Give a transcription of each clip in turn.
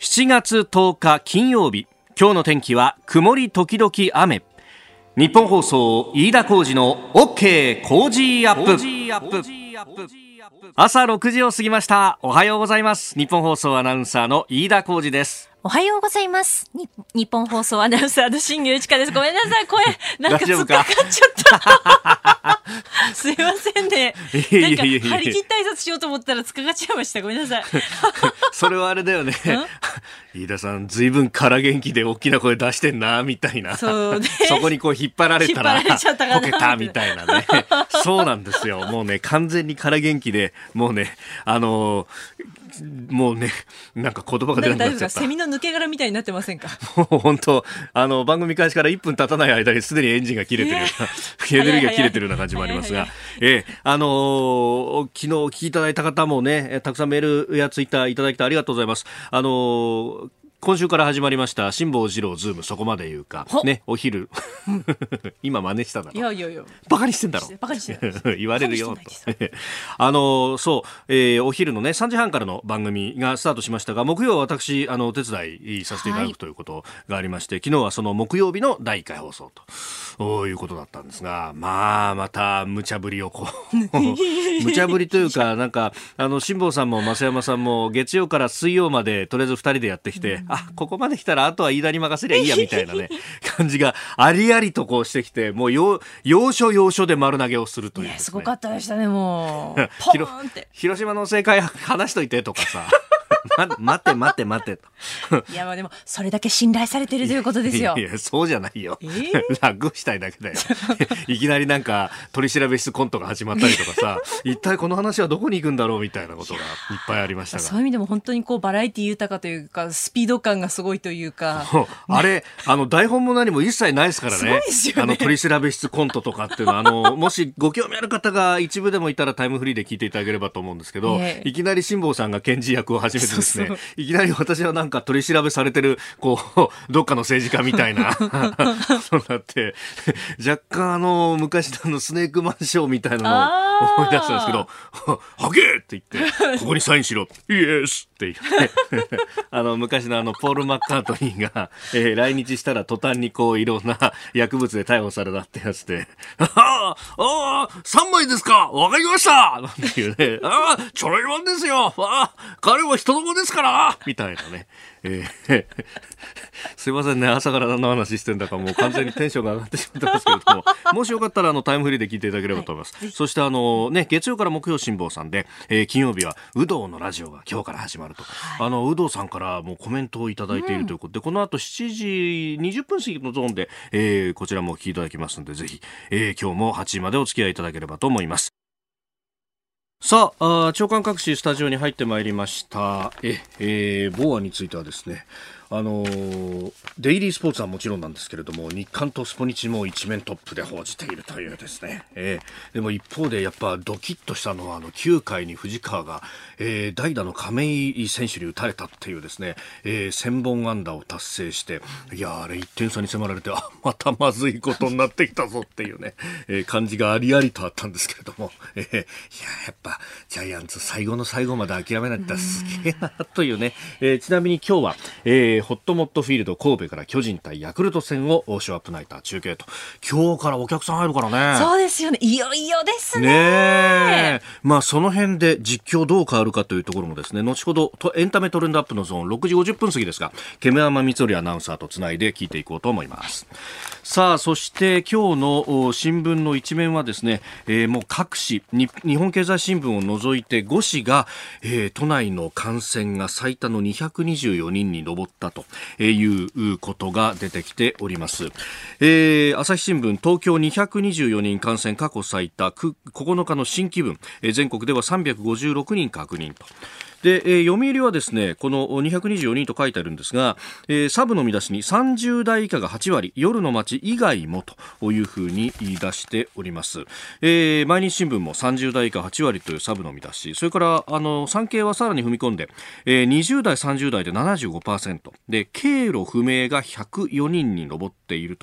7月10日金曜日。今日の天気は曇り時々雨。日本放送飯田浩二の OK 工事アップ。朝6時を過ぎました。おはようございます。日本放送アナウンサーの飯田浩二ですおはようございます。に日本放送アナウンサーの新牛一華です。ごめんなさい、声、なんか突っか？かっちゃった。すいませんね。なんか、張り切った挨拶しようと思ったら突っかかっちゃいました。ごめんなさい。それはあれだよね飯田さんずいぶん空元気で大きな声出してんなみたいなそうねそこにこう引っ張られたらこけたみたいなねそうなんですよもうね完全に空元気でもうねあのーもうねなんか言葉が出なくなっちゃった。セミの抜け殻みたいになってませんか？もう本当あの番組開始から1分経たない間にすでにエンジンが切れてる。ような、エネルギーが切れてるような感じもありますが、ええあのー昨日お聞きいただいた方もね、えたくさんメールやツイッターいただきてありがとうございます。あのー今週から始まりました辛坊治郎ズームそこまで言うか。ほねお昼。今真似しただいろやいやいや。バカにしてんだろ。バカにして 言われるよ あのそう、えーお昼のね3時半からの番組がスタートしましたが木曜は私あのお手伝いさせていただはいくということがありまして、昨日はその木曜日の第1回放送と。いうことだったんですがまあまた無茶ぶりをこう無茶ぶりというかなんかあの辛坊さんも増山さんも月曜から水曜までとりあえず2人でやってきて、あここまで来たらあとは飯田に任せりゃいいやみたいなね 感じがありありとこうしてきてもう要要所要所で丸投げをするといういや、ですごかったでしたね、もう。広島の正解話しといてとかさま待て待て待てと。いや、まあでも、それだけ信頼されてるということですよ。い。やそうじゃないよ、えー？楽したいだけだよ。いきなりなんか取り調べ室コントが始まったりとかさ一体この話はどこに行くんだろうみたいなことがいっぱいありましたが。そういう意味でも本当にこうバラエティ豊かというかスピード感がすごいというか。あれ、あの、台本も何も一切ないですからすごいね。ですよね。あの、取り調べ室コントとかっていうのは、あの、もしご興味ある方が一部でもいたらタイムフリーで聞いていただければと思うんですけど、ええ。いきなり辛坊さんが検事役を始めてですね、いきなり私はなんか取り調べされてる、こう、どっかの政治家みたいな、そうなって、若干あの、昔のスネークマンショーみたいなのを思い出したんですけど、はげーって言って、ここにサインしろ、イエスって言って、あの、昔のあの、ポール・マッカートニーが、えー来日したら途端にこう、いろんな薬物で逮捕されたってやつで、ああ、ああ、3枚ですか。わかりました。なんていうね、ああ、ちょろいもんですよ。ああ、彼も人の子ですからみたいなね。えー すいませんね、朝から何の話してんだかもう完全にテンションが上がってしまってますけれども、もしよかったらあのタイムフリーで聞いていただければと思います。そしてあのね、月曜から木曜辛坊さんで、えー金曜日は有働のラジオが今日から始まると。あの、有働さんからもうコメントをいただいているということで、この後7時20分過ぎのゾーンで、えーこちらもお聞きいただきますので、ぜひ、えー今日も8時までお付き合いいただければと思います。さああ長官各紙スタジオに入ってまいりました。え、えー、ボアについてはですねあのデイリースポーツはもちろんなんですけれども日刊とスポニチも一面トップで報じているというですね、えーでも一方でやっぱドキッとしたのはあの9回に藤川が、えー代打の亀井選手に打たれたっていうですね、えー1000本安打を達成していやあれ1点差に迫られてあまたまずいことになってきたぞっていうね、えー感じがありありとあったんですけれども、えーいややっぱジャイアンツ最後の最後まで諦めないってすげえなというね、えーちなみに今日は、えーホットモットフィールド神戸から巨人対ヤクルト戦をショーアップナイター中継と。今日からお客さん入るからね。そうですよね。いよいよですね。まあその辺で実況どう変わるかというところもですね、後ほどとエンタメトレンドアップのゾーン6時50分過ぎですが、煙山光則アナウンサーとつないで聞いていこうと思います。さあ、そして今日の新聞の一面はですね、えーもう各紙、日本経済新聞を除いて5紙が、えー都内の感染が最多の224人に上ったということが出てきております。えー朝日新聞東京224人感染過去最多9日の新規分、えー全国では356人確認と。で、えー読売はですね、この224人と書いてあるんですが、えーサブの見出しに30代以下が8割、夜の街以外もというふうに言い出しております。えー毎日新聞も30代以下8割というサブの見出し、それから、あの、産経はさらに踏み込んで、えー20代、30代で75%、で、経路不明が104人に上っている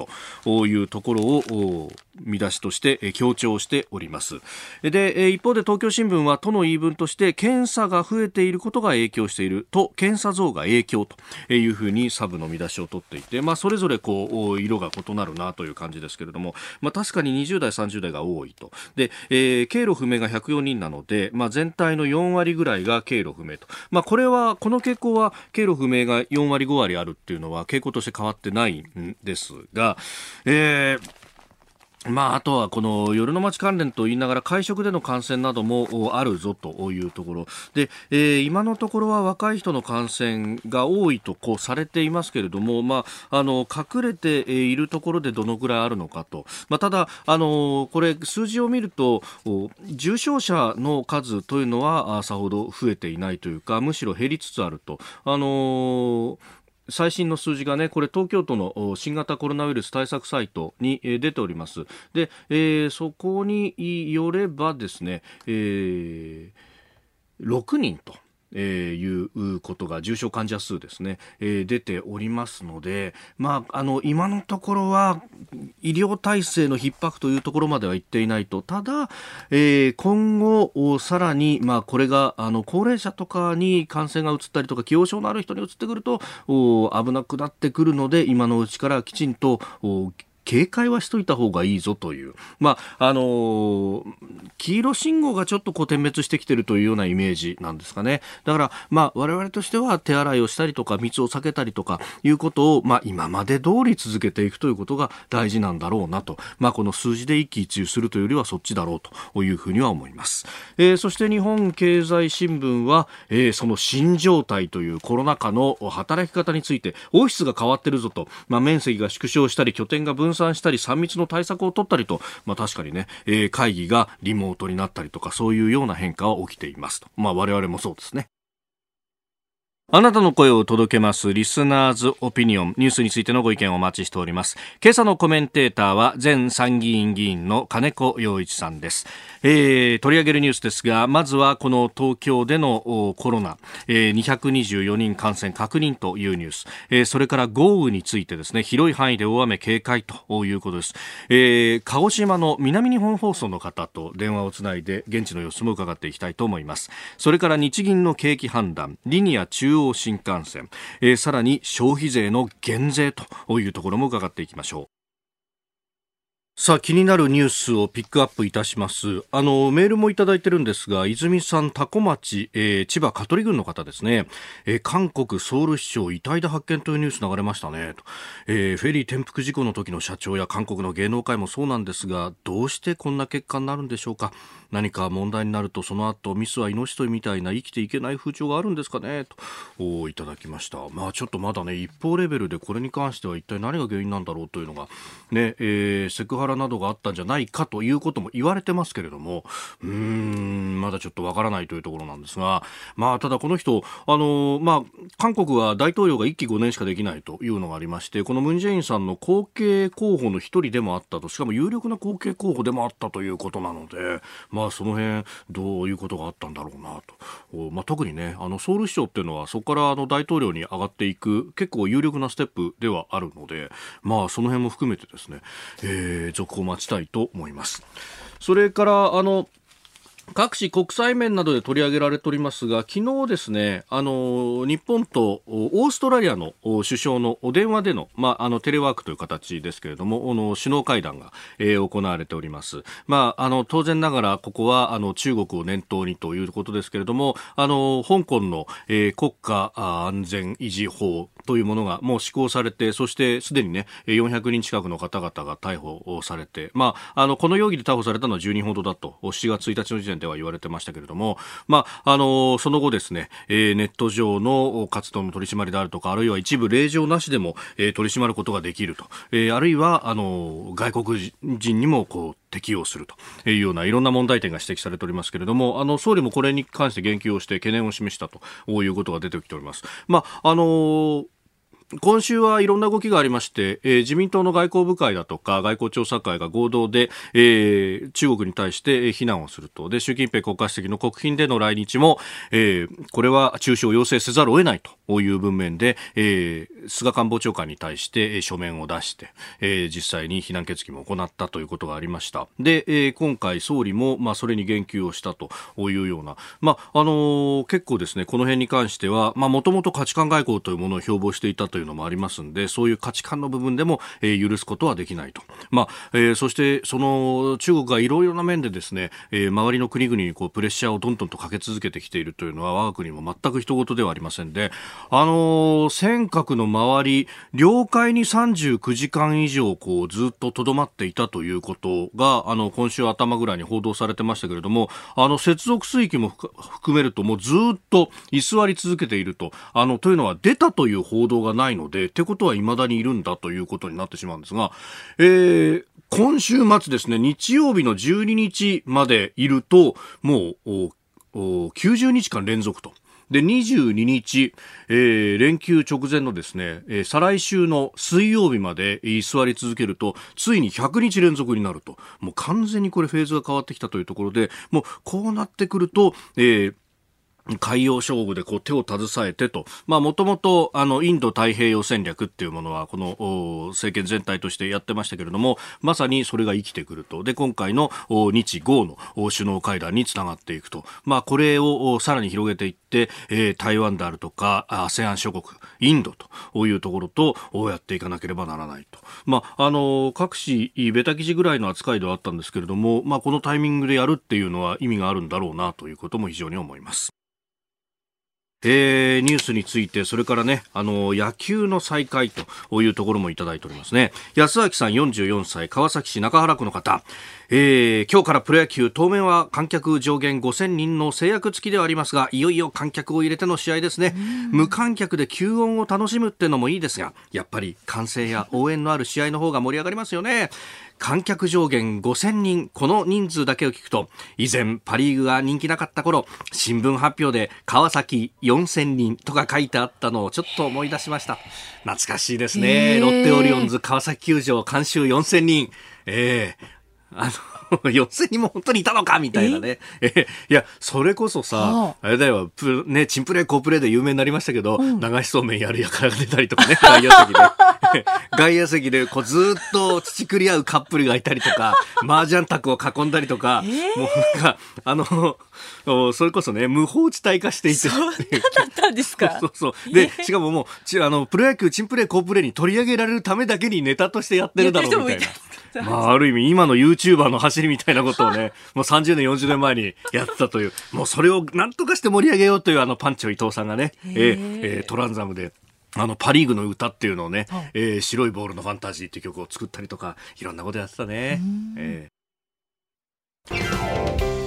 というところを、見出しとして強調しております。で、一方で東京新聞は都の言い分として検査が増えていることが影響していると検査増が影響というふうにサブの見出しを取っていて、まあ、それぞれこう色が異なるなという感じですけれども、まあ、確かに20代30代が多いと。で、えー、経路不明が104人なので、まあ、全体の4割ぐらいが経路不明と、まあ、これはこの傾向は経路不明が4割5割あるっていうのは傾向として変わってないんですが、えーまあ、あとはこの夜の街関連と言いながら会食での感染などもあるぞというところで、えー、今のところは若い人の感染が多いとこうされていますけれども、まあ、あの隠れているところでどのぐらいあるのかと、まあ、ただあのこれ数字を見ると重症者の数というのはさほど増えていないというかむしろ減りつつあると。あの最新の数字がね、これ東京都の新型コロナウイルス対策サイトに出ております。で、えー、そこによればですね、えー、6人と。えー、いうことが重症患者数ですね、えー、出ておりますので、まあ、あの今のところは医療体制の逼迫というところまでは言っていないと。ただ、えー、今後さらに、まあ、これがあの高齢者とかに感染が移ったりとか既往症のある人に移ってくると危なくなってくるので今のうちからきちんと警戒はしといた方がいいぞという、まああのー、黄色信号がちょっとこう点滅してきてるというようなイメージなんですかね。だから、まあ、我々としては手洗いをしたりとか密を避けたりとかいうことを、まあ、今まで通り続けていくということが大事なんだろうなと、まあ、この数字で一喜一憂するというよりはそっちだろうというふうには思います。えー、そして日本経済新聞は、えー、その新状態というコロナ禍の働き方について、オフィスが変わってるぞと、まあ、面積が縮小したり拠点が分散したり3密の対策を取ったりと、まあ、確かにね、えー、会議がリモートになったりとかそういうような変化は起きていますと、まあ、我々もそうですね。あなたの声を届けますリスナーズオピニオンニュースについてのご意見をお待ちしております。今朝のコメンテーターは前参議院議員の金子洋一さんです、えー、取り上げるニュースですがまずはこの東京でのコロナ、えー、224人感染確認というニュース、えー、それから豪雨についてですね広い範囲で大雨警戒ということです、えー、鹿児島の南日本放送の方と電話をつないで現地の様子も伺っていきたいと思います。それから日銀の景気判断。リニア中央新幹線、えー、さらに消費税の減税というところも伺っていきましょうさあ、気になるニュースをピックアップいたします。あの、メールもいただいてるんですが、泉さん、多古町、えー、千葉香取郡の方ですね、えー、韓国ソウル市長遺体で発見というニュース流れましたねと。えー、フェリー転覆事故の時の社長や韓国の芸能界もそうなんですが、どうしてこんな結果になるんでしょうか。何か問題になるとその後ミスは命取りみたいな生きていけない風潮があるんですかねといただきました。まあちょっとまだね一方レベルでこれに関しては一体何が原因なんだろうというのがね、えー、セクハラなどがあったんじゃないかということも言われてますけれどもうんまだちょっとわからないというところなんですがまあただこの人あのまあ韓国は大統領が1期5年しかできないというのがありましてこのムン・ジェインさんの後継候補の一人でもあったとしかも有力な後継候補でもあったということなのでまあまあその辺どういうことがあったんだろうなと、まあ、特にねあのソウル市長っていうのはそこからあの大統領に上がっていく結構有力なステップではあるのでまあその辺も含めてですね、えー、続報を待ちたいと思います。それからあの各種国際面などで取り上げられておりますが、昨日ですね、あの、日本とオーストラリアの首相のお電話での、まあ、あの、テレワークという形ですけれども、あの、首脳会談が、えー、行われております。まあ、あの、当然ながら、ここは、あの、中国を念頭にということですけれども、あの、香港の、えー、国家安全維持法というものがもう施行されて、そしてすでにね、400人近くの方々が逮捕されて、まあ、あの、この容疑で逮捕されたのは10人ほどだと、7月1日の時点では言われてましたけれども、まあ、あの、その後ですね、えー、ネット上の活動の取り締まりであるとか、あるいは一部令状なしでも、えー、取り締まることができると、えー、あるいは、あの、外国人にも、こう、適用するというようないろんな問題点が指摘されておりますけれども、あの、総理もこれに関して言及をして懸念を示したということが出てきております。まあ、あの今週はいろんな動きがありまして、えー、自民党の外交部会だとか外交調査会が合同で、えー、中国に対して非難をすると。で習近平国家主席の国賓での来日も、えー、これは中止を要請せざるを得ないという文面で、えー、菅官房長官に対して書面を出して、えー、実際に非難決議も行ったということがありました。で、えー、今回総理も、まあ、それに言及をしたというような、まああのー、結構ですねこの辺に関してはもともと価値観外交というものを標榜していたとというのもありますんでそういう価値観の部分でも、えー、許すことはできないと、まあえー、そしてその中国がいろいろな面でですね、えー、周りの国々にこうプレッシャーをどんどんとかけ続けてきているというのは我が国も全く人事ではありませんで、あのー、尖閣の周り領海に39時間以上こうずっととどまっていたということがあの今週頭ぐらいに報道されてましたけれどもあの接続水域も含めるともうずっと居座り続けているとあのというのは出たという報道がないないのでってことは未だにいるんだということになってしまうんですが、えー、今週末ですね日曜日の12日までいるともう90日間連続と。で、22日、えー、連休直前のですね、えー、再来週の水曜日まで居座り続けると、ついに100日連続になると。もう完全にこれフェーズが変わってきたというところで、もうこうなってくると、えー海洋勝負でこう手を携えてと、まあもともとあのインド太平洋戦略っていうものはこの政権全体としてやってましたけれども、まさにそれが生きてくると。で、今回の日豪の首脳会談につながっていくと。まあこれをさらに広げていって、え、台湾であるとか、ASEAN 諸国、インドというところとやっていかなければならないと。まああの、各紙、ベタ記事ぐらいの扱いではあったんですけれども、まあこのタイミングでやるっていうのは意味があるんだろうなということも非常に思います。えー、ニュースについて、それからね、あの、野球の再開というところもいただいておりますね。安明さん44歳、川崎市中原区の方。えー、今日からプロ野球、当面は観客上限5000人の制約付きではありますが、いよいよ観客を入れての試合ですね。無観客で吸音を楽しむっていうのもいいですが、やっぱり歓声や応援のある試合の方が盛り上がりますよね。観客上限5000人、この人数だけを聞くと、以前パリーグが人気なかった頃、新聞発表で川崎4000人とか書いてあったのをちょっと思い出しました。懐かしいですね。ロッテオリオンズ川崎球場監修4000人。ええー、あの、4000人も本当にいたのかみたいなね。え？いや、それこそさ、あれだよ、プね、チンプレー、コープレーで有名になりましたけど、うん、流しそうめんやるやからが出たりとかね、外野席で。外野席でこうずっと土くり合うカップルがいたりとか、麻雀卓を囲んだりとか、えー、もうなんか、あの、それこそね、無法地帯化していて。そんなだったんですか？そうそうで、しかももう、ちあの、プロ野球、チンプレー、コープレーに取り上げられるためだけにネタとしてやってるだろうみたいな。まあ、ある意味、今の YouTuber の走りみたいなことをね、もう30年、40年前にやってたという、もうそれを何とかして盛り上げようというあのパンチを伊藤さんがね、えー、えー、トランザムであの、パリーグの歌っていうのをね、はい、えー、白いボールのファンタジーっていう曲を作ったりとか、いろんなことやってたね。えー、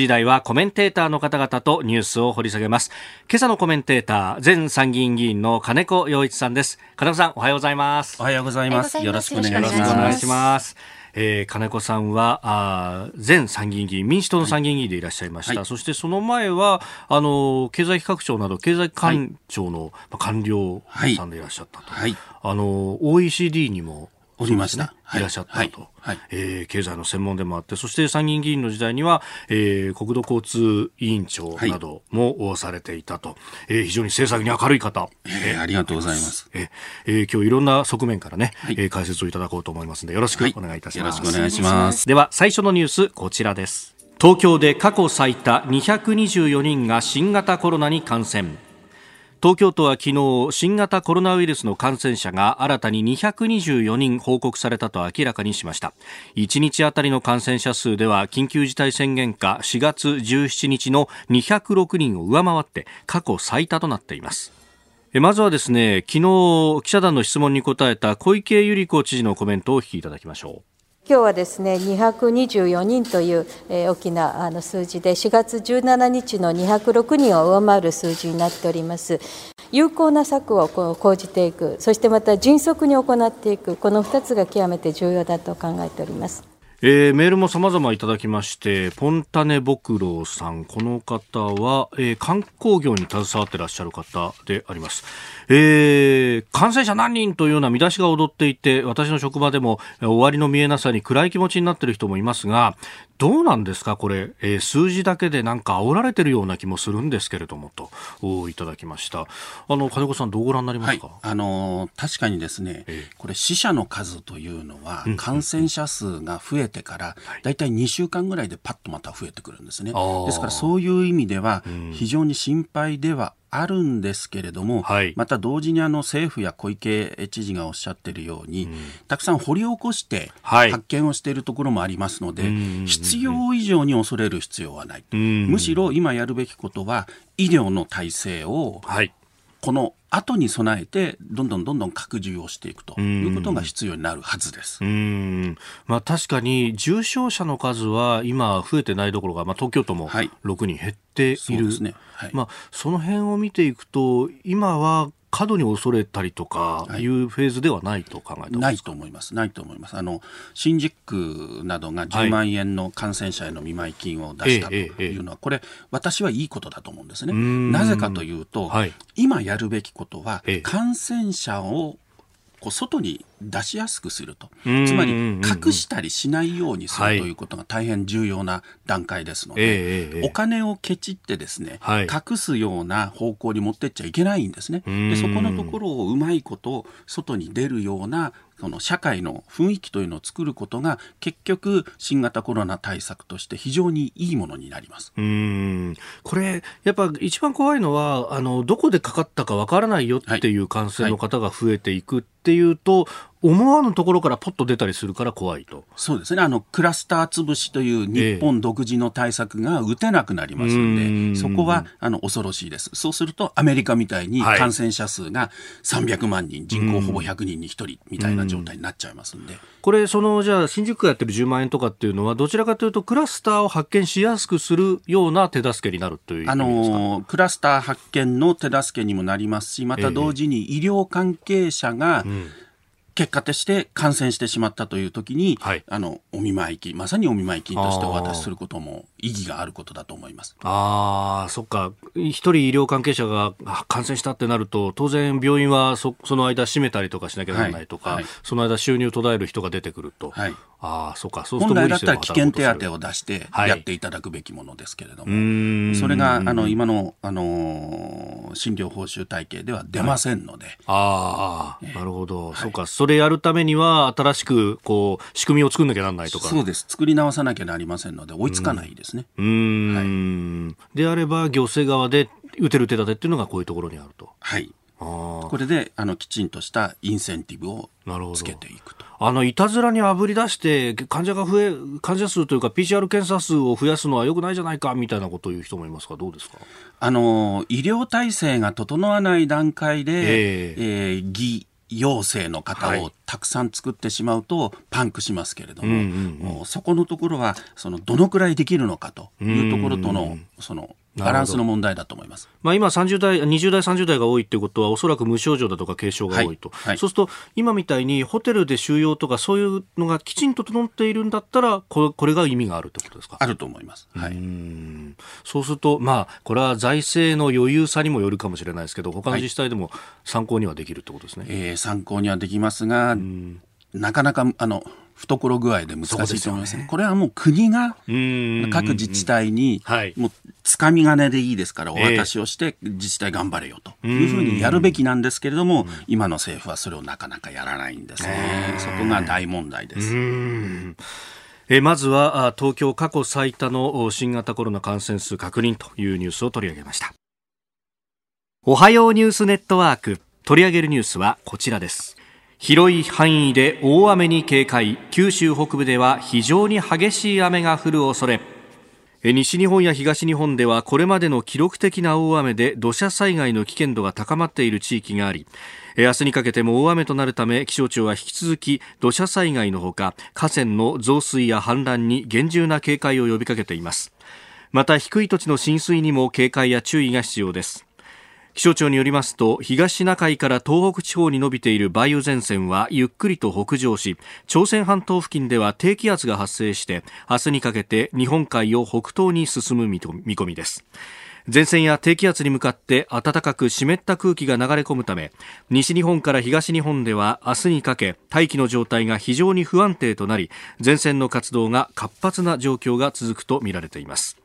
時台はコメンテーターの方々とニュースを掘り下げます。今朝のコメンテーター前参議院議員の金子洋一さんです。金子さんおはようございます。おはようございます。よろしくお願いします。えー、金子さんはあ前参議院議員民主党の参議院議員でいらっしゃいました、はい、そしてその前はあの経済企画庁など経済官庁の官僚さんでいらっしゃったと、はい、あの OECD にもおりました。いらっしゃったと、はいえー、経済の専門でもあって、そして参議院議員の時代には、えー、国土交通委員長などもされていたと、えー、非常に政策に明るい方、えー、ありがとうございます。えーえー、今日いろんな側面からね、はい、えー、解説をいただこうと思いますので、よろしくお願いいたします。よろしくお願いします。では、最初のニュース、こちらです。東京で過去最多224人が新型コロナに感染。東京都は昨日新型コロナウイルスの感染者が新たに224人報告されたと明らかにしました。1日あたりの感染者数では緊急事態宣言下4月17日の206人を上回って過去最多となっています。まずはですね昨日記者団の質問に答えた小池百合子知事のコメントをお聞きいただきましょう。今日はですね224人という、えー、大きなあの数字で4月17日の206人を上回る数字になっております。有効な策を講じていく。そしてまた迅速に行っていく。この2つが極めて重要だと考えております。えー、メールも様々いただきまして、ポンタネボクロウさん、この方は、えー、観光業に携わっていらっしゃる方であります。えー、感染者何人というような見出しが踊っていて、私の職場でも終わりの見えなさに暗い気持ちになっている人もいますが、どうなんですかこれ、えー、数字だけでなんか煽られてるような気もするんですけれどもといただきました。あの金子さんどうご覧になりますか、はい、あの確かにですね、えー、これ死者の数というのは、感染者数が増えてからだい。たい2週間ぐらいでパッとまた増えてくるんですね、ですからそういう意味では非常に心配ではあるんですけれども、はい、また同時にあの政府や小池知事がおっしゃっているように、うん、たくさん掘り起こして発見をしているところもありますので、はい、必要以上に恐れる必要はない、むしろ今やるべきことは医療の体制を、はいこの後に備えてどんどんどんどん拡充をしていくということが必要になるはずです。うん。まあ、確かに重症者の数は今増えてないどころか、まあ、東京都も6人減っている、はいそね。はい、まあ、その辺を見ていくと今は過度に恐れたりとかい。うフェーズではないと考えて、はい、ないと思います。ないと思います。あの新宿区などが10万円の感染者への見舞い金を出したというのは、これ私はいいことだと思うんですね。なぜかというと、はい、今やるべきことは感染者をこう外に出しやすくすると、つまり隠したりしないようにするとい。うことが大変重要な段階ですので、お金をケチってですね、隠すような方向に持ってっちゃいけないんですね。でそこのところをうまいこと外に出るようなその社会の雰囲気というのを作ることが結局新型コロナ対策として非常にいいものになります。うん。これやっぱ一番怖いのはあのどこでかかったかわからないよっていう感染の方が増えていくっていうと、はい思わぬところからポッと出たりするから怖いと。そうですね。あの、クラスター潰しという日本独自の対策が打てなくなりますので、えー、そこは、あの、恐ろしいです。そうすると、アメリカみたいに感染者数が300万人、はい、人口ほぼ100人に1人みたいな状態になっちゃいますんで。これ、その、じゃあ、新宿区やってる10万円とかっていうのは、どちらかというと、クラスターを発見しやすくするような手助けになるというあの、クラスター発見の手助けにもなりますし、また同時に医療関係者が、えーうん結果として感染してしまったという時に、はい、あのお見舞い金まさにお見舞い金としてお渡しすることも意義があることだと思います。ああそっか。一人医療関係者が感染したってなると当然病院はそその間閉めたりとかしなきゃならないとか、はい。はい、その間収入途絶える人が出てくると、はい、あそうか。そう本来だったら危険手当を出してやっていただくべきものですけれども、それがあの今の、あの診療報酬体系では出ませんので、ああ、なるほど、そうか。それやるためには新しくこう仕組みを作んなきゃならないとか。そうです。作り直さなきゃなりませんので追いつかないですね。うん、はい、であれば行政側で打てる手立てっていうのがこういうところにあると。はい。これであのきちんとしたインセンティブをつけていくとあのいたずらにあぶり出して患者が増え患者数というか PCR 検査数を増やすのはよくないじゃないかみたいなことを言う人もいますがどうですか？あの医療体制が整わない段階で、えー、えー、偽陽性の方をたくさん作ってしまうとパンクしますけれども、そこのところはそのどのくらいできるのかというところとのそのバランスの問題だと思います。まあ、今30代、20代、30代が多いということは、おそらく無症状だとか軽症が多いと、はいはい、そうすると、今みたいにホテルで収容とか、そういうのがきちんと整っているんだったら、これが意味があるということですか？あると思います。はい、そうすると、まあ、これは財政の余裕さにもよるかもしれないですけど、他の自治体でも参考にはできるということですね。はい、えー、参考にはできますが、なかなかあの懐具合で難しいと思います、ね、これはもう国が各自治体にもうつかみ金でいいですからお渡しをして自治体頑張れよと。いうふうにやるべきなんですけれども今の政府はそれをなかなかやらないんですね。そこが大問題です。えまずは東京過去最多の新型コロナ感染数確認というニュースを取り上げました。おはようニュースネットワーク。取り上げるニュースはこちらです広い範囲で大雨に警戒。九州北部では非常に激しい雨が降る恐れ。西日本や東日本ではこれまでの記録的な大雨で土砂災害の危険度が高まっている地域があり。明日にかけても大雨となるため気象庁は引き続き土砂災害のほか河川の増水や氾濫に厳重な警戒を呼びかけています。また低い土地の浸水にも警戒や注意が必要です。気象庁によりますと東シナ海から東北地方に伸びている梅雨前線はゆっくりと北上し朝鮮半島付近では低気圧が発生して明日にかけて日本海を北東に進む見込みです。前線や低気圧に向かって暖かく湿った空気が流れ込むため西日本から東日本では明日にかけ大気の状態が非常に不安定となり前線の活動が活発な状況が続くとみられています。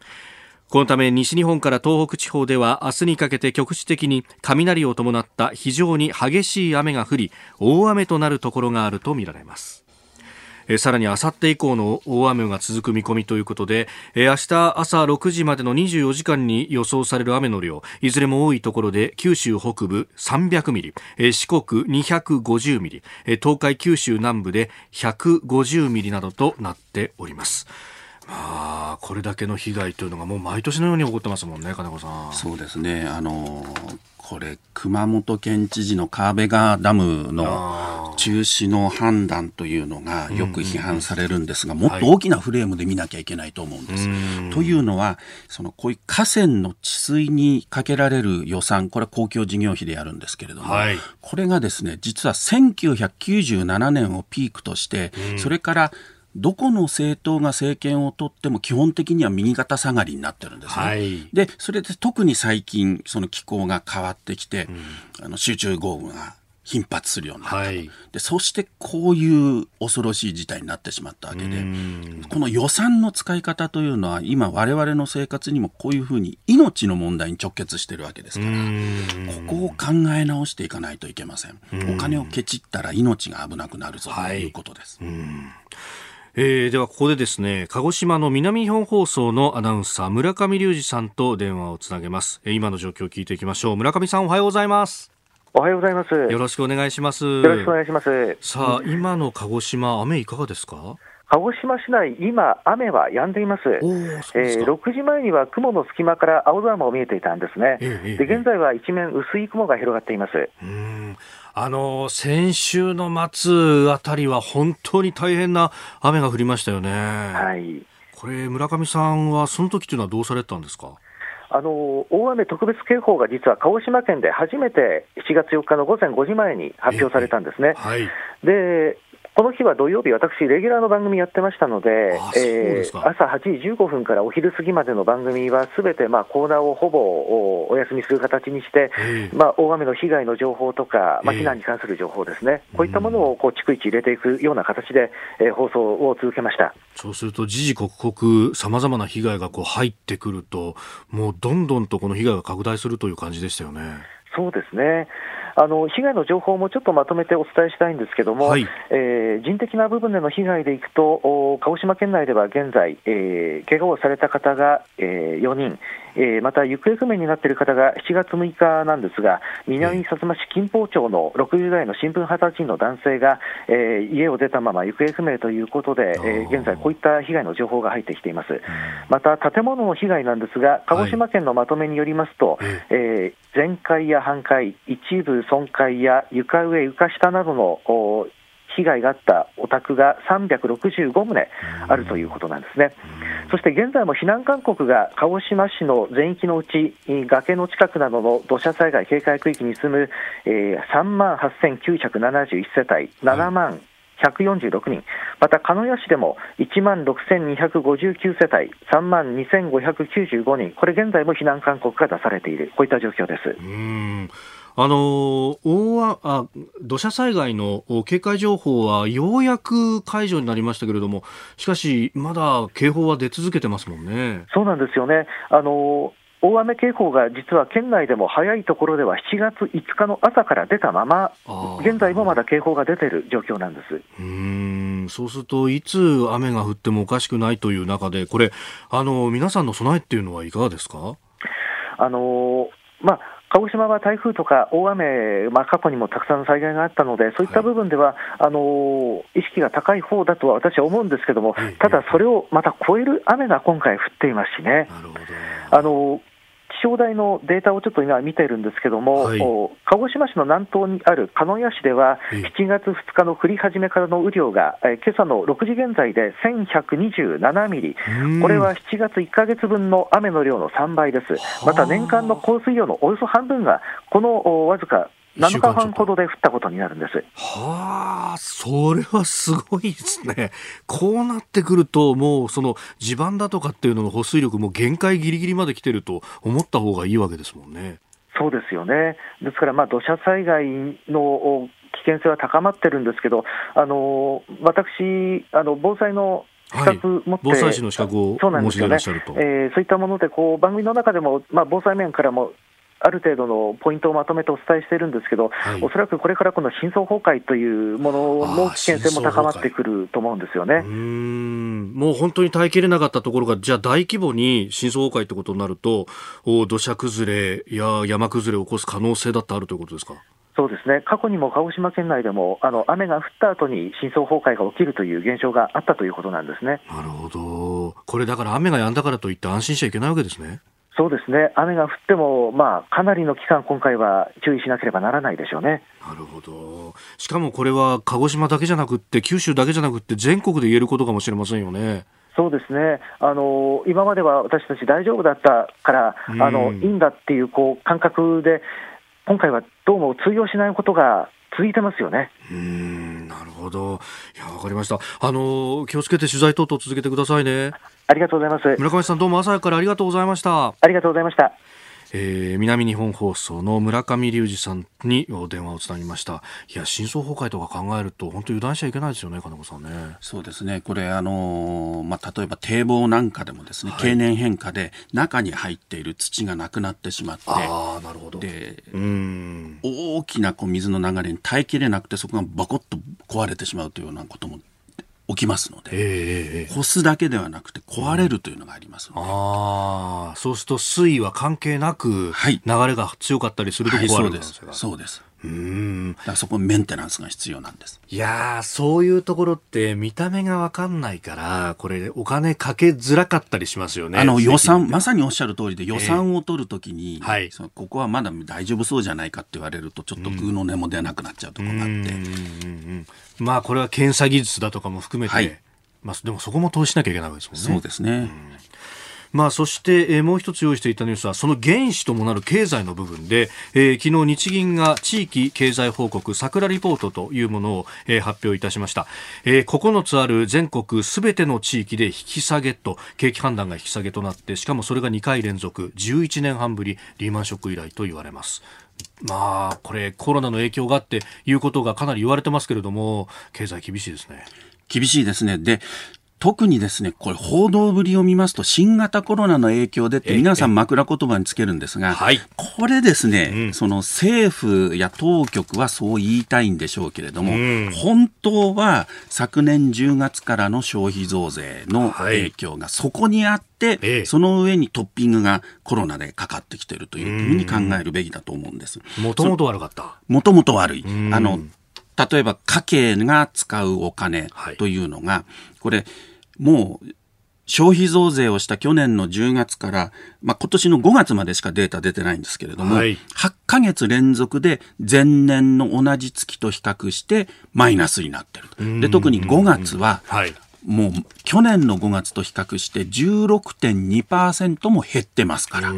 このため西日本から東北地方では明日にかけて局地的に雷を伴った非常に激しい雨が降り大雨となるところがあるとみられます。さらにあさって以降の大雨が続く見込みということで明日朝6時までの24時間に予想される雨の量いずれも多いところで九州北部300ミリ四国250ミリ東海九州南部で150ミリなどとなっております。あ、これだけの被害というのがもう毎年のように起こってますもんね、金子さん。そうですね。あのこれ熊本県知事の川辺川ダムの中止の判断というのがよく批判されるんですが、もっと大きなフレームで見なきゃいけないと思うんです。はい、というのは、そのこういう河川の治水にかけられる予算、これは公共事業費でやるんですけれども、はい、これがですね、実は1997年をピークとして、それからどこの政党が政権を取っても基本的には右肩下がりになってるんですね。はい、で、それで特に最近、その気候が変わってきて、うん、あの集中豪雨が頻発するようになった、はい、でそしてこういう恐ろしい事態になってしまったわけでこの予算の使い方というのは今我々の生活にもこういうふうに命の問題に直結してるわけですからここを考え直していかないといけません。お金をケチったら命が危なくなるぞということです。はいえー、ではここでですね鹿児島の南日本放送のアナウンサー村上隆二さんと電話をつなげます。今の状況を聞いていきましょう。村上さんおはようございます。おはようございます。よろしくお願いします。よろしくお願いします。さあ今の鹿児島雨いかがですか？鹿児島市内、今、雨は止んでいます。えー、6時前には雲の隙間から青空も見えていたんですね。えで現在は一面薄い雲が広がっています。うんあの先週の末あたりは本当に大変な雨が降りましたよね。はい。これ村上さんはその時というのはどうされたんですか？あの大雨特別警報が実は鹿児島県で初めて7月4日の午前5時前に発表されたんですね。はい、でこの日は土曜日、私、レギュラーの番組やってましたので、えー、朝8時15分からお昼過ぎまでの番組は、すべてまあコーナーをほぼお休みする形にして、まあ、大雨の被害の情報とか、まあ、避難に関する情報ですね、こういったものをこう逐一入れていくような形で、えー、放送を続けました。そうすると、時々刻々、さまざまな被害がこう入ってくると、もうどんどんとこの被害が拡大するという感じでしたよね。そうですね。あの被害の情報もちょっとまとめてお伝えしたいんですけども、はい、えー、人的な部分での被害でいくと、鹿児島県内では現在、えー、怪我をされた方が、えー、4人、えー、また行方不明になっている方が7月6日なんですが、南薩摩市金峰町の60代の新聞20歳の男性が、えー、家を出たまま行方不明ということで、えー、現在、こういった被害の情報が入ってきています。また、建物の被害なんですが、鹿児島県のまとめによりますと、はい、えー、全壊や半壊、一部損壊や床上、床下などの被害があったお宅が365棟あるということなんですね。そして現在も避難勧告が鹿児島市の全域のうち、崖の近くなどの土砂災害警戒区域に住む、えー、3万8971世帯、7万146人、また鹿屋市でも1万6259世帯、3万2595人、これ現在も避難勧告が出されている、こういった状況です。うんあの大あ土砂災害の警戒情報はようやく解除になりましたけれども、しかし、まだ警報は出続けてますもんね。そうなんですよね。あの大雨警報が実は県内でも早いところでは7月5日の朝から出たまま、現在もまだ警報が出ている状況なんですうんそうすると、いつ雨が降ってもおかしくないという中で、これ、あの皆さんの備えっていうのはいかがですか？あのまあ鹿児島は台風とか大雨、まあ、過去にもたくさんの災害があったので、そういった部分では、はい、あの意識が高い方だとは私は思うんですけれども、ただそれをまた超える雨が今回降っていますしね。あの気象台のデータをちょっと今見ているんですけども、はい、鹿児島市の南東にある鹿屋市では、7月2日の降り始めからの雨量が、え今朝の6時現在で1127ミリ、これは7月1か月分の雨の量の3倍です。また年間の降水量のおよそ半分が、このわずか7日半ほどで降ったことになるんです。はあ、それはすごいですね。こうなってくると、もうその地盤だとかっていうのの保水力も限界ギリギリまで来てると思った方がいいわけですもんね。そうですよね。ですから、まあ、土砂災害の危険性は高まってるんですけど、あの私、あの防災の資格持って、はい、防災士の資格を申し出らっしゃると。そう、ねえー、そういったものでこう番組の中でも、まあ、防災面からもある程度のポイントをまとめてお伝えしているんですけど、はい、おそらくこれからこの深層崩壊というものの危険性も高まってくると思うんですよね。うん。もう本当に耐えきれなかったところが、じゃあ大規模に深層崩壊ということになると、土砂崩れや山崩れを起こす可能性だってあるということですか？そうですね。過去にも鹿児島県内でもあの雨が降った後に深層崩壊が起きるという現象があったということなんですね。なるほど、これだから雨が止んだからといって安心しちゃいけないわけですね。そうですね、雨が降っても、まあ、かなりの期間、今回は注意しなければならないでしょうね。なるほど。しかもこれは鹿児島だけじゃなくて、九州だけじゃなくて、全国で言えることかもしれませんよね。そうですね、あの今までは私たち大丈夫だったから、あのいいんだっていうこう感覚で、今回はどうも通用しないことが続いてますよね。うんなるほど。いや、わかりました。あの、気をつけて取材等々続けてくださいね。ありがとうございます。村上さん、どうも朝からありがとうございました。ありがとうございました。えー、南日本放送の村上隆二さんにお電話をつなぎました。いや真相崩壊とか考えると本当油断しちゃいけないですよね金子さんね。そうですね。これあのまあ例えば堤防なんかでもですね、はい、経年変化で中に入っている土がなくなってしまってあなるほど。でうん。大きなこう水の流れに耐えきれなくてそこがバコッと壊れてしまうというようなことも起きますので、えー、干すだけではなくて壊れるというのがありますので、あそうすると水位は関係なく、はい、流れが強かったりすると壊れる可能性が、はい、そうですうん。だからそこメンテナンスが必要なんです。いやそういうところって見た目が分かんないからこれお金かけづらかったりしますよね。あの予算まさにおっしゃる通りで予算を取るときに、えー、はい、ここはまだ大丈夫そうじゃないかって言われるとちょっと空の根も出なくなっちゃうところがあって、まあこれは検査技術だとかも含めて、はい、まあ、でもそこも投資しなきゃいけないわけですもんね。そうですね、まあ、そして、えー、もう一つ用意していたニュースはその原資ともなる経済の部分で、えー、昨日日銀が地域経済報告桜リポートというものを、えー、発表いたしました、えー、9つある全国すべての地域で引き下げと景気判断が引き下げとなってしかもそれが2回連続11年半ぶりリーマンショック以来と言われます。まあこれコロナの影響があっていうことがかなり言われてますけれども経済厳しいですね。厳しいですね。で、特にですね、これ報道ぶりを見ますと、新型コロナの影響でって皆さん枕言葉につけるんですが、はい、これですね、うん、その政府や当局はそう言いたいんでしょうけれども、うん、本当は昨年10月からの消費増税の影響がそこにあって、はい、その上にトッピングがコロナでかかってきているというふうに考えるべきだと思うんです。もともと悪かった。もともと悪い。あの、例えば家計が使うお金というのが、はい、これ、もう、消費増税をした去年の10月から、まあ、今年の5月までしかデータ出てないんですけれども、はい、8ヶ月連続で前年の同じ月と比較してマイナスになってる。で、特に5月は、もう去年の5月と比較して16.2%も減ってますから、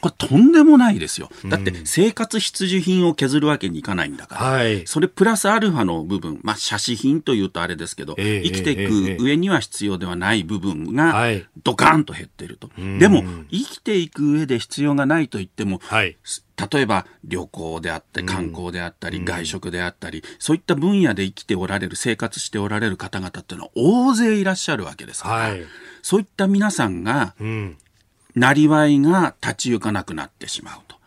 これとんでもないですよ。だって生活必需品を削るわけにいかないんだから、はい、それプラスアルファの部分、まあ、写真品というとあれですけど、えー、生きていく上には必要ではない部分がドカーンと減ってると。でも、生きていく上で必要がないと言っても、はい例えば旅行であって観光であったり外食であったり、そういった分野で生きておられる生活しておられる方々っていうのは大勢いらっしゃるわけですから、はい、そういった皆さんが、なりわいが立ち行かなくなってしまうと。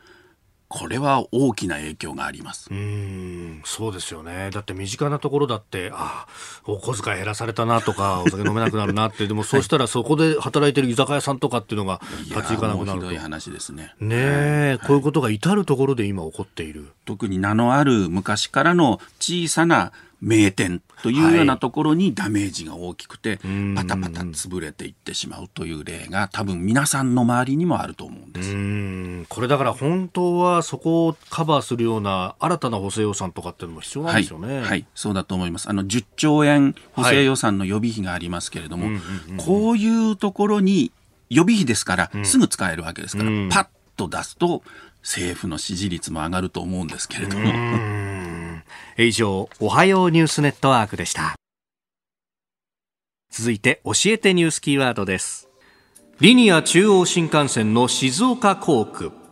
これは大きな影響があります。うんそうですよね。だって身近なところだってあお小遣い減らされたなとか お酒飲めなくなるなって。でもそうしたらそこで働いてる居酒屋さんとかっていうのが立ち行かなくなると。ひどい話ですね。ねえ、はい、こういうことが至るところで今起こっている。特に名のある昔からの小さな名店というようなところにダメージが大きくて、はい、パタパタ潰れていってしまうという例が多分皆さんの周りにもあると思うんです。これだから本当はそこをカバーするような新たな補正予算とかっていうのも必要なんですよね、はい、はい、そうだと思います。あの10兆円補正予算の予備費がありますけれども、はい、こういうところに予備費ですから、すぐ使えるわけですから、パッと出すと政府の支持率も上がると思うんですけれども。以上、おはようニュースネットワークでした。続いて、教えてニュースキーワードです。リニア中央新幹線の静岡工区。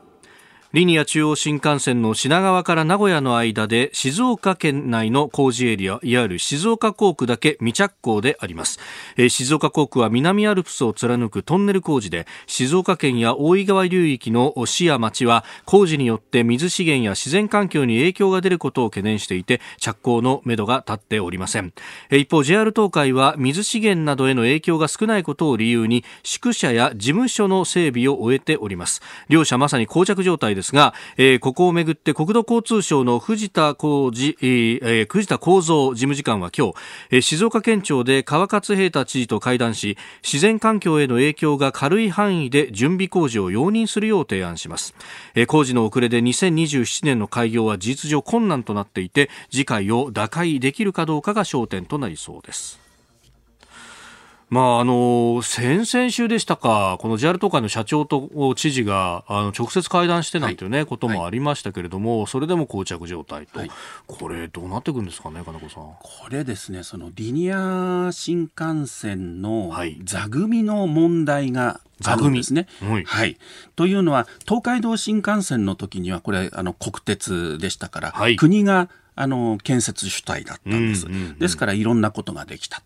リニア中央新幹線の品川から名古屋の間で静岡県内の工事エリアいわゆる静岡工区だけ未着工であります、えー、静岡工区は南アルプスを貫くトンネル工事で静岡県や大井川流域の市や町は工事によって水資源や自然環境に影響が出ることを懸念していて着工のめどが立っておりません、えー、一方 JR 東海は水資源などへの影響が少ないことを理由に宿舎や事務所の整備を終えております。両者まさに膠着状態でですが、えー、ここをめぐって国土交通省の藤田浩二、えー、藤田幸三事務次官は今日、えー、静岡県庁で川勝平太知事と会談し自然環境への影響が軽い範囲で準備工事を容認するよう提案します、えー、工事の遅れで2027年の開業は事実上困難となっていて次回を打開できるかどうかが焦点となりそうです。まあ、あの、先々週でしたか、この JR 東海の社長と知事が、あの、直接会談してなんていうね、はい、こともありましたけれども、はい、それでも膠着状態と、はい、これ、どうなっていくんですかね、金子さん。これですね、そのリニア新幹線の座組の問題があるんですね。はい、はい。というのは、東海道新幹線の時には、これ、あの、国鉄でしたから、国があの建設主体だったんです、うんうんうん、ですからいろんなことができた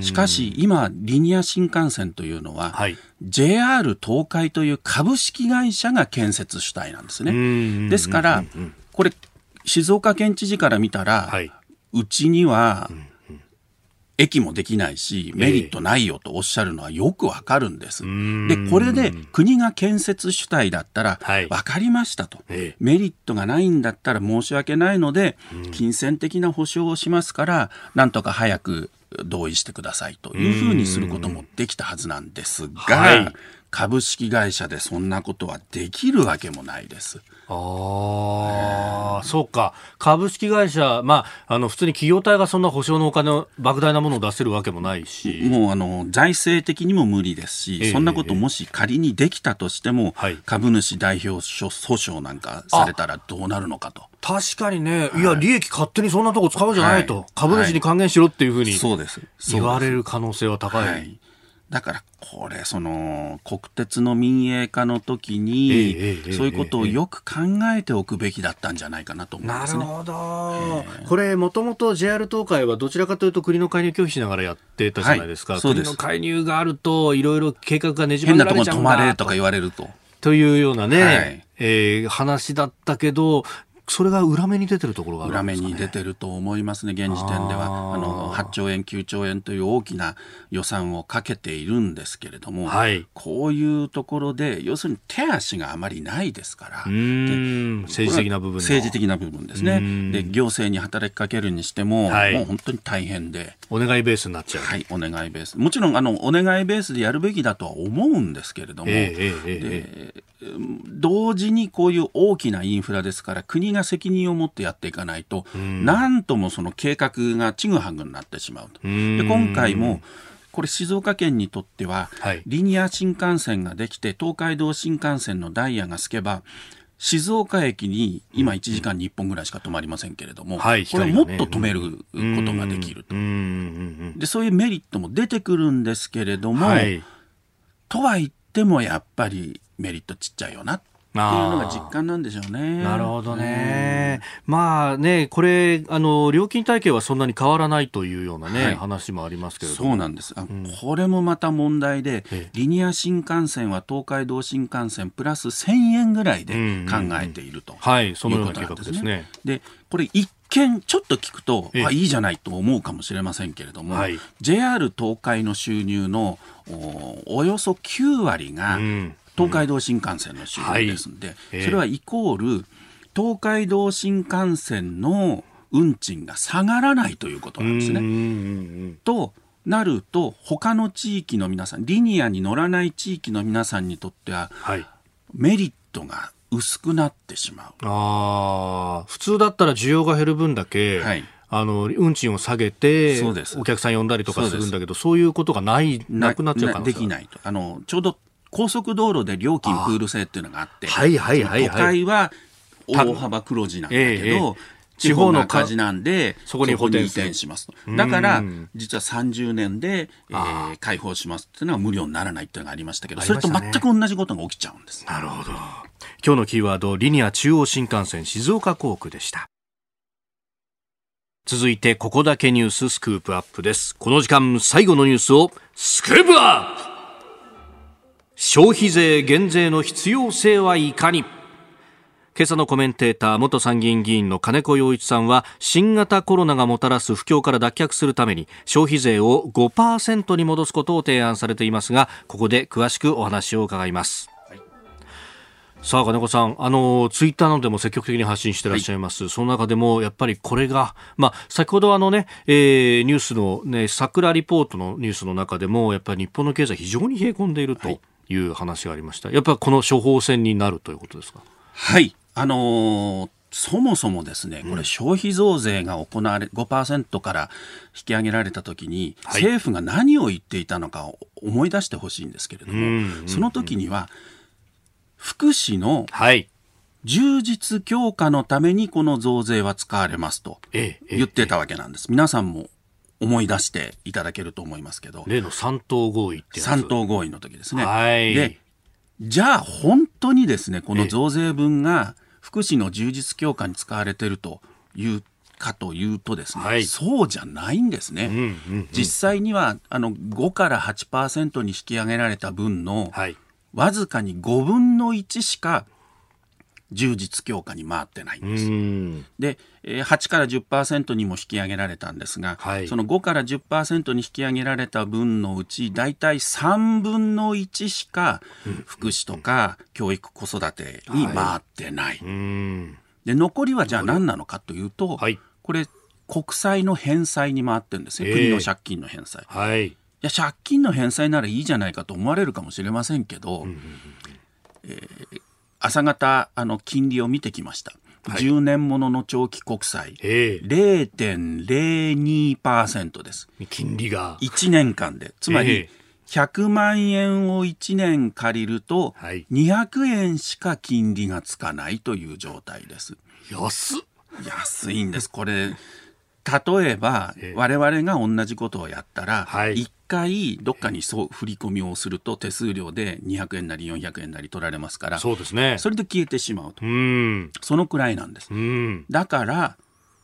しかし今リニア新幹線というのは、はい、JR 東海という株式会社が建設主体なんですね。ですからこれ静岡県知事から見たら、はい、うちには、うん駅もできないし、メリットないよとおっしゃるのはよくわかるんです。で、これで国が建設主体だったら、わかりましたと、メリットがないんだったら申し訳ないので、金銭的な保証をしますから、なんとか早く同意してくださいというふうにすることもできたはずなんですが、はい、株式会社でそんなことはできるわけもないです。ああ、そうか。株式会社、まあ、あの、普通に企業体がそんな保証のお金を、莫大なものを出せるわけもないし。もう、あの、財政的にも無理ですし、えー、そんなこともし仮にできたとしても、はい、株主代表訴訟なんかされたらどうなるのかと。確かにね、いや、利益勝手にそんなとこ使うんじゃないと、はい、株主に還元しろっていうふうに、そうです。言われる可能性は高い。はいだからこれその国鉄の民営化の時に、そういうことをよく考えておくべきだったんじゃないかなと思います、ね、なるほど、これもともと JR 東海はどちらかというと国の介入拒否しながらやってたじゃないですか、はい、国の介入があるといろいろ計画がねじ曲げられちゃうんだ変なとこ止まれとか言われると。というようなね、はい、えー、話だったけど、それが裏目に出てるところがね、裏目に出てると思いますね、現時点では。あの8兆円、9兆円という大きな予算をかけているんですけれども、はい、こういうところで、要するに手足があまりないですから、政治的な部分政治的な部分ですね。で、行政に働きかけるにしても、はい、もう本当に大変で。お願いベースになっちゃう。はい、お願いベース。もちろん、あの、お願いベースでやるべきだとは思うんですけれども、えーえー、で同時にこういう大きなインフラですから国が責任を持ってやっていかないと、なんともその計画がちぐはぐになってしまうと。で今回もこれ静岡県にとっては、はい、リニア新幹線ができて東海道新幹線のダイヤがすけば静岡駅に今1時間に1本ぐらいしか止まりませんけれども、はい、これもっと止めることができると、でそういうメリットも出てくるんですけれども、はい、とは言ってもやっぱりメリットちっちゃいよな。っっていうのが実感なんでしょうね。なるほどね。まあね、これ、あの、料金体系はそんなに変わらないというようなね、はい、話もありますけれどそうなんです、うん、これもまた問題で、リニア新幹線は東海道新幹線プラス1000円ぐらいで考えていると、はい、そのような計画ですね。で、これ一見ちょっと聞くと、あ、いいじゃないと思うかもしれませんけれども、はい、JR 東海の収入のおおよそ9割が、うん東海道新幹線の収入ですので、はいえ。ー、それはイコール東海道新幹線の運賃が下がらないということなんですね。となると他の地域の皆さんリニアに乗らない地域の皆さんにとっては、はい、メリットが薄くなってしまう。あ普通だったら需要が減る分だけ、はい、あの運賃を下げてお客さん呼んだりとかするんだけどそういうことがないなくなっちゃうかできないと。あのちょうど高速道路で料金プール制っていうのがあって、はいはいはい、はい、都会は大幅黒字なんだけど、えー地方の赤字なんで、そこに補転しますと。だから、実は30年で、えー、開放しますっていうのは無料にならないっていうのがありましたけど、それと全く同じことが起きちゃうんです。なるほど。今日のキーワード、リニア中央新幹線静岡工区でした。続いて、ここだけニューススクープアップです。この時間、最後のニュースを、スクープアップ消費税減税の必要性はいかに？今朝のコメンテーター元参議院議員の金子洋一さんは新型コロナがもたらす不況から脱却するために消費税を5%に戻すことを提案されていますがここで詳しくお話を伺います、さあ金子さん、あのツイッターなどでも積極的に発信していらっしゃいます、はい、その中でもやっぱりこれが、まあ、先ほどあのね、えー、ニュースの、ね、桜リポートのニュースの中でもやっぱり日本の経済非常に冷え込んでいると。はいいう話がありました。やっぱりこの処方箋になるということですか？はい。あのーそもそもですね、これ消費増税が行われ、5%から引き上げられたときに、政府が何を言っていたのかを思い出してほしいんですけれども、その時には、福祉の充実強化のためにこの増税は使われますと言ってたわけなんです。皆さんも思い出していただけると思いますけど。例の三党合意って三党合意の時ですね。はい。で、じゃあ本当にですね、この増税分が福祉の充実強化に使われているというかというとですね、はい、そうじゃないんですね。うんうんうん、実際にはあの5から8%に引き上げられた分の、はい、わずかに5分の1しか充実強化に回ってないんです。で、8から10%にも引き上げられたんですが、はい、その5から10%に引き上げられた分のうち、大体3分の1しか福祉とか教育子育てに回ってない。はい、で残りはじゃあ何なのかというと、はい、これ国債の返済に回ってるんですね、国の借金の返済。はい、いや借金の返済ならいいじゃないかと思われるかもしれませんけど、えー朝方あの金利を見てきました。はい、10年ものの長期国債、0.02%です。金利が。1年間で。つまり、100万円を1年借りると、200円しか金利がつかないという状態です。安安いんです。これ、例えば、我々が同じことをやったら、はい、1回どっかにそう振り込みをすると手数料で200円なり400円なり取られますからそうですね。それで消えてしまうと。そのくらいなんです。だから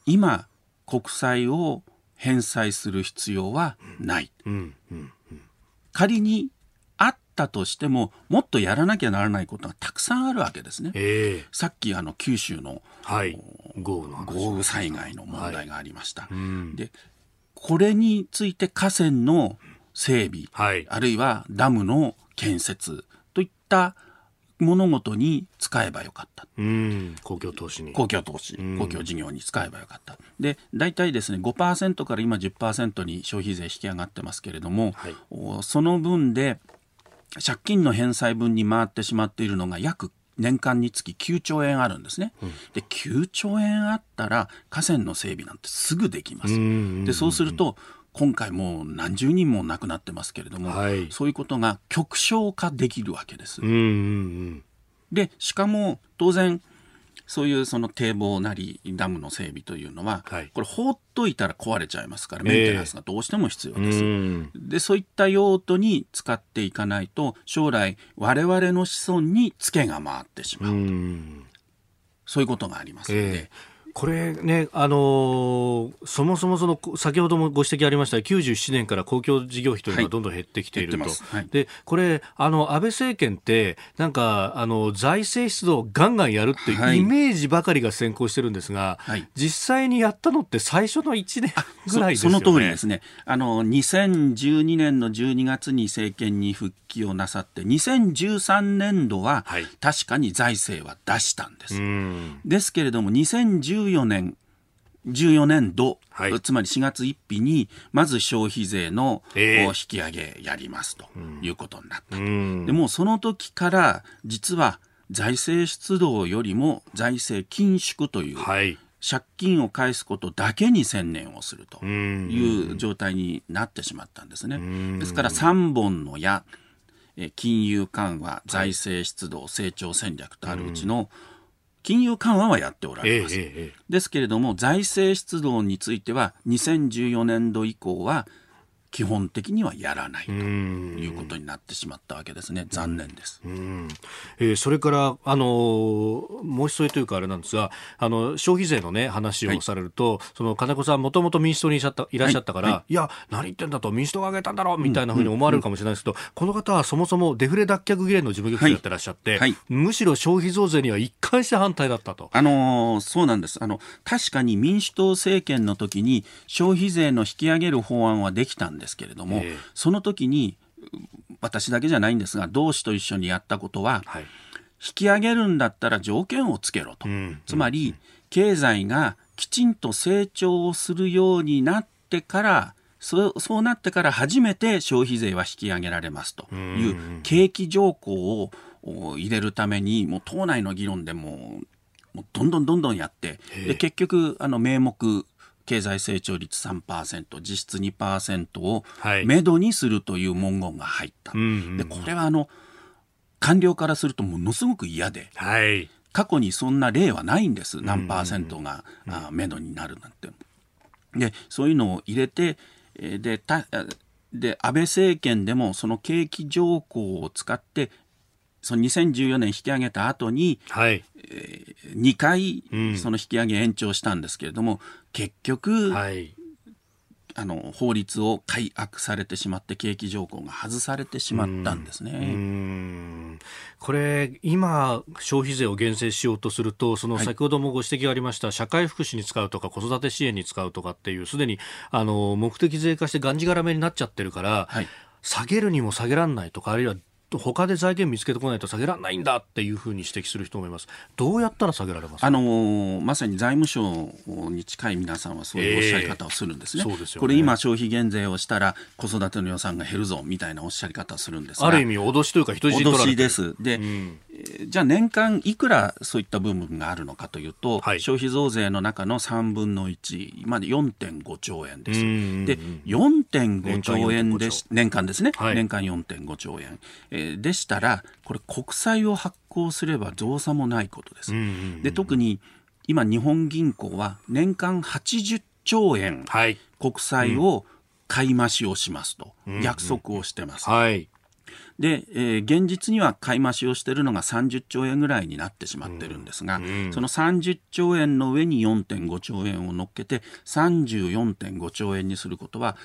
今国債を返済する必要はない、仮にあったとしてももっとやらなきゃならないことがたくさんあるわけですね、えー、さっきあの九州の、はい、豪雨災害の問題がありました、はい、でこれについて河川の整備、はい、あるいはダムの建設といった物事に使えばよかった。公共投資に。公共投資、公共事業に使えばよかった。で、大体ですね、5%から今10%に消費税引き上がってますけれども、はい、その分で借金の返済分に回ってしまっているのが約年間につき9兆円あるんですね。うん、で9兆円あったら河川の整備なんてすぐできます。でそうすると今回もう何十人も亡くなってますけれども、はい、そういうことが極小化できるわけです。うんうんうん、でしかも当然そういうその堤防なりダムの整備というのは、はい、これ放っといたら壊れちゃいますからメンテナンスがどうしても必要です。えー、でそういった用途に使っていかないと将来我々の子孫にツケが回ってしまうそういうことがありますので、えーこれね、あのー、そもそもその先ほどもご指摘ありました97年から公共事業費というのがどんどん減ってきていると、はい、でこれあの安倍政権ってなんかあの財政出動をガンガンやるっていうイメージばかりが先行してるんですが、はい、実際にやったのって最初の1年ぐらいですよね。その通りですね。あの2012年の12月に政権に復帰をなさって2013年度は確かに財政は出したんです。ですけれども2014 14年14年度、はい、つまり4月1日にまず消費税の、えー、引き上げやりますということになった、うん、でもその時から実は財政出動よりも財政緊縮という、はい、借金を返すことだけに専念をするという状態になってしまったんですね。ですから3本の矢金融緩和財政出動成長戦略とあるうちの、金融緩和はやっておられます、ええ、ですけれども財政出動については2014年度以降は基本的にはやらないということになってしまったわけですね、残念です、えー、それから、あのもう一度というか、あれなんですが、あの消費税の、ね、話をされると、はい、その金子さん、もともと民主党にいらっしゃったから、はい。はい、いや、何言ってんだと、民主党が上げたんだろうみたいなふうに思われるかもしれないですけど、うん。うん、この方はそもそもデフレ脱却議連の事務局長やってらっしゃって、むしろ消費増税には一貫して反対だったと。あのー、そうなんです。あの確かに民主党政権の時に消費税の引き上げる法案はできたんですけれども、えー、その時に私だけじゃないんですが同志と一緒にやったことは、はい、引き上げるんだったら条件をつけろと、うん、つまり、経済がきちんと成長をするようになってからそうそうなってから初めて消費税は引き上げられますと。いう景気条項を入れるためにもう党内の議論でももうどんどんどんどんやってで結局あの名目経済成長率3%実質2%をめどにするという文言が入った、はい、でこれはあの官僚からするとものすごく嫌で、はい、過去にそんな例はないんです。何パーセントが、あめどになるなんて。でそういうのを入れてでたで安倍政権でもその景気条項を使ってその2014年引き上げた後に、はい。えー、2回その引き上げ延長したんですけれども、うん、結局、はい、あの法律を改悪されてしまって景気条項が外されてしまったんですね。これ今消費税を減税しようとするとその先ほどもご指摘がありました、はい、社会福祉に使うとか子育て支援に使うとかっていうすでにあの目的税化してがんじがらめになっちゃってるから、はい、下げるにも下げられないとかあるいは他で財源見つけてこないと下げられないんだっていうふうに指摘する人もいます。どうやったら下げられます？あのー、まさに財務省に近い皆さんはそういうおっしゃり方をするんですね。えー、すねこれ今消費減税をしたら子育ての予算が減るぞみたいなおっしゃり方をするんですが。ある意味脅しというか人質脅しです。で、うん、じゃあ年間いくらそういった部分があるのかというと、はい、消費増税の中の3分の1まで4.5兆円です。で4.5兆円で年間ですね、はい、年間4.5兆円、えー、でしたらこれ国債を発行すれば増産もないことです。で特に今日本銀行は年間80兆円、国債を買い増しをしますと。約束をしてます。はいで、えー、現実には買い増しをしているのが30兆円ぐらいになってしまってるんですが、うんうん、その30兆円の上に4.5兆円を乗っけて34.5兆円にすることは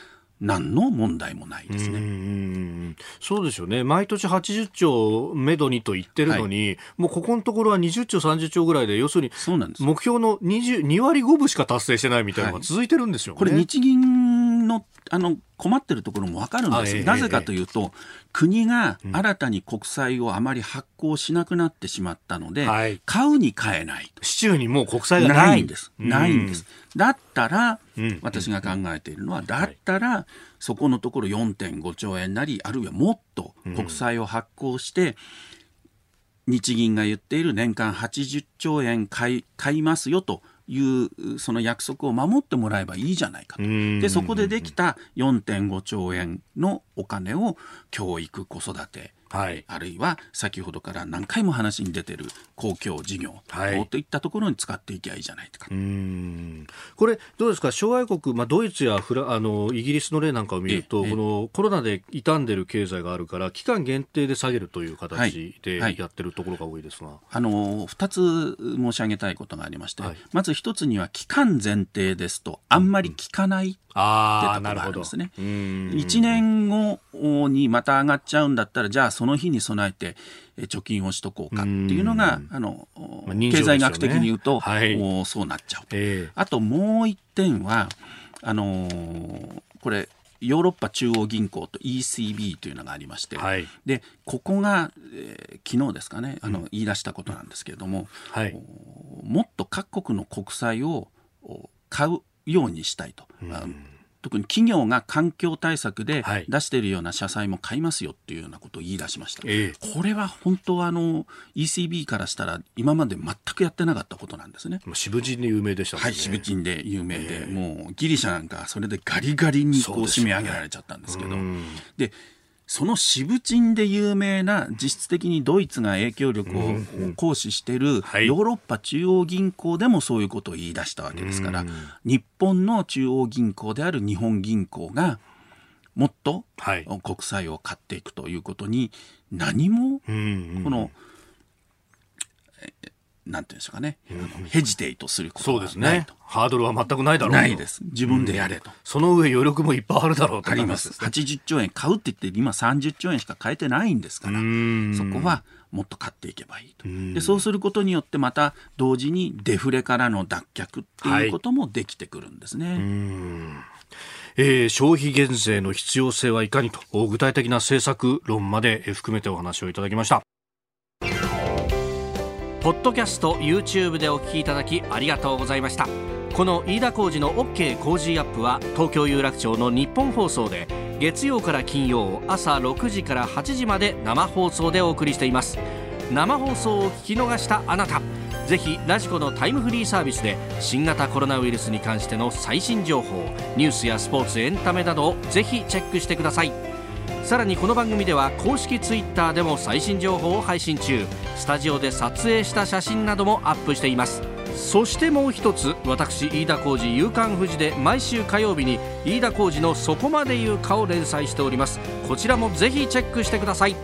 何の問題もないですね。うそうですよね。毎年80兆めどにと言ってるのに、はい、もうここのところは20兆、30兆ぐらいで、要するに目標の 2, 2割5分しか達成してないみたいなのが続いてるんですよ、ね。はい、これ日銀のあの困ってるところも分かるんです、なぜかというと、国が新たに国債をあまり発行しなくなってしまったので、はい、買うに買えない。市中にもう国債がないんです。ないんです。だったら、私が考えているのは、だったら、そこのところ4.5兆円なり、あるいはもっと国債を発行して、日銀が言っている年間80兆円買い買いますよというその約束を守ってもらえばいいじゃないかと。でそこでできた4.5兆円のお金を教育子育てはい、あるいは先ほどから何回も話に出てる公共事業、はい、といったところに使っていきゃいいじゃないか。うん。これ、どうですか、諸外国、まあ、ドイツやフラあのイギリスの例なんかを見ると、このコロナで傷んでる経済があるから、期間限定で下げるという形でやってるところが多いですが、はい、あの2つ申し上げたいことがありまして、まず1つには、期間前提ですと、あんまり効かない。うん。あなるほど。ですね。1年後にまた上がっちゃうんだったら、じゃあその日に備えて貯金をしとこうかっていうのが、あの、まあね、経済学的に言うと、はい、そうなっちゃう、えー、あともう一点は、あのー、これ、ヨーロッパ中央銀行と ECB というのがありまして、はい、でここが、えー、昨日ですかねあの、うん、言い出したことなんですけれども、はい、もっと各国の国債を買うようにしたいと。うん特に企業が環境対策で出しているような社債も買いますよっていうようなことを言い出しました、えこれは本当はあの ECB からしたら今まで全くやってなかったことなんですね。渋人で有名でしたね。はい渋人で有名で、えもうギリシャなんかそれでガリガリにこう締め上げられちゃったんですけど。でその渋鎮で有名な実質的にドイツが影響力を行使してい。るヨーロッパ中央銀行でもそういうことを言い出したわけですから、日本の中央銀行である日本銀行がもっと国債を買っていくということに何もこのなんていうんですかね、ヘジテイトすることがないと。ハードルは全くないだろうないです。自分でやれと。その上余力もいっぱいあるだろうと、あります。80兆円買うって言って今30兆円しか買えてないんですから、そこはもっと買っていけばいいと。で、そうすることによってまた同時にデフレからの脱却っていうこともできてくるんですね。はいえー、消費減税の必要性はいかにと具体的な政策論まで含めてお話をいただきましたポッドキャスト YouTube でお聞きいただきありがとうございました。この飯田浩司の OK 工事アップは東京有楽町の日本放送で月曜から金曜朝6時から8時まで生放送でお送りしています。生放送を聞き逃したあなたぜひラジコのタイムフリーサービスで新型コロナウイルスに関しての最新情報ニュースやスポーツエンタメなどをぜひチェックしてください。さらにこの番組では公式 Twitter でも最新情報を配信中。スタジオで撮影した写真などもアップしています。そしてもう一つ私飯田浩司夕刊富士で毎週火曜日に飯田浩司の「そこまで言うか」を連載しております。こちらもぜひチェックしてください。